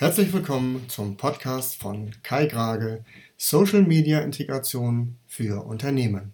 Herzlich willkommen zum Podcast von Kai Grage, Social Media Integration für Unternehmen.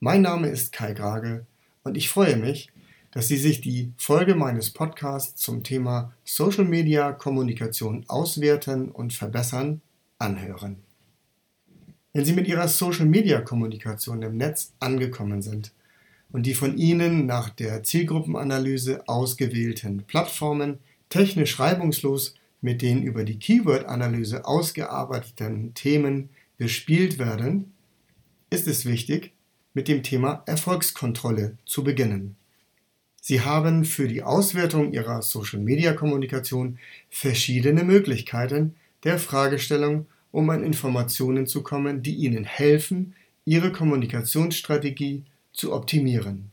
Mein Name ist Kai Grage und ich freue mich, dass Sie sich die Folge meines Podcasts zum Thema Social Media Kommunikation auswerten und verbessern anhören. Wenn Sie mit Ihrer Social Media Kommunikation im Netz angekommen sind und die von Ihnen nach der Zielgruppenanalyse ausgewählten Plattformen technisch reibungslos mit den über die Keyword-Analyse ausgearbeiteten Themen bespielt werden, ist es wichtig, mit dem Thema Erfolgskontrolle zu beginnen. Sie haben für die Auswertung Ihrer Social-Media-Kommunikation verschiedene Möglichkeiten der Fragestellung, um an Informationen zu kommen, die Ihnen helfen, Ihre Kommunikationsstrategie zu optimieren.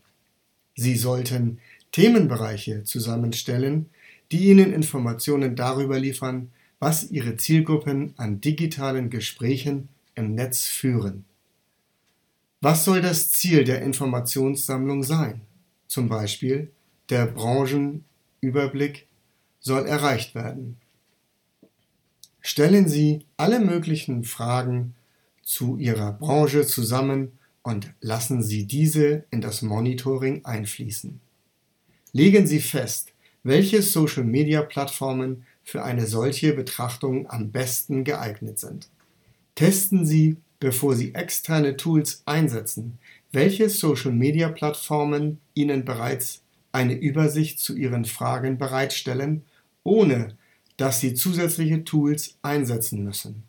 Sie sollten Themenbereiche zusammenstellen, die Ihnen Informationen darüber liefern, was Ihre Zielgruppen an digitalen Gesprächen im Netz führen. Was soll das Ziel der Informationssammlung sein? Zum Beispiel der Branchenüberblick soll erreicht werden. Stellen Sie alle möglichen Fragen zu Ihrer Branche zusammen und lassen Sie diese in das Monitoring einfließen. Legen Sie fest, welche Social-Media-Plattformen für eine solche Betrachtung am besten geeignet sind. Testen Sie, bevor Sie externe Tools einsetzen, welche Social-Media-Plattformen Ihnen bereits eine Übersicht zu Ihren Fragen bereitstellen, ohne dass Sie zusätzliche Tools einsetzen müssen.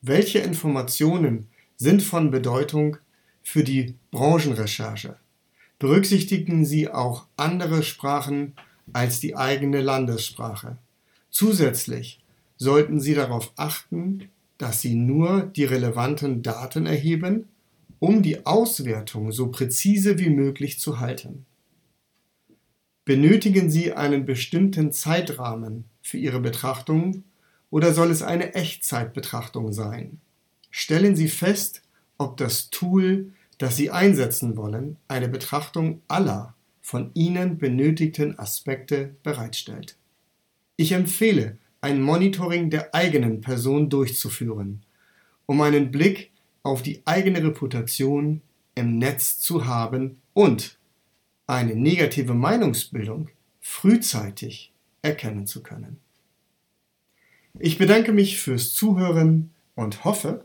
Welche Informationen sind von Bedeutung für die Branchenrecherche? Berücksichtigen Sie auch andere Sprachen als die eigene Landessprache. Zusätzlich sollten Sie darauf achten, dass Sie nur die relevanten Daten erheben, um die Auswertung so präzise wie möglich zu halten. Benötigen Sie einen bestimmten Zeitrahmen für Ihre Betrachtung oder soll es eine Echtzeitbetrachtung sein? Stellen Sie fest, ob das Tool das Sie einsetzen wollen, eine Betrachtung aller von Ihnen benötigten Aspekte bereitstellt. Ich empfehle, ein Monitoring der eigenen Person durchzuführen, um einen Blick auf die eigene Reputation im Netz zu haben und eine negative Meinungsbildung frühzeitig erkennen zu können. Ich bedanke mich fürs Zuhören und hoffe,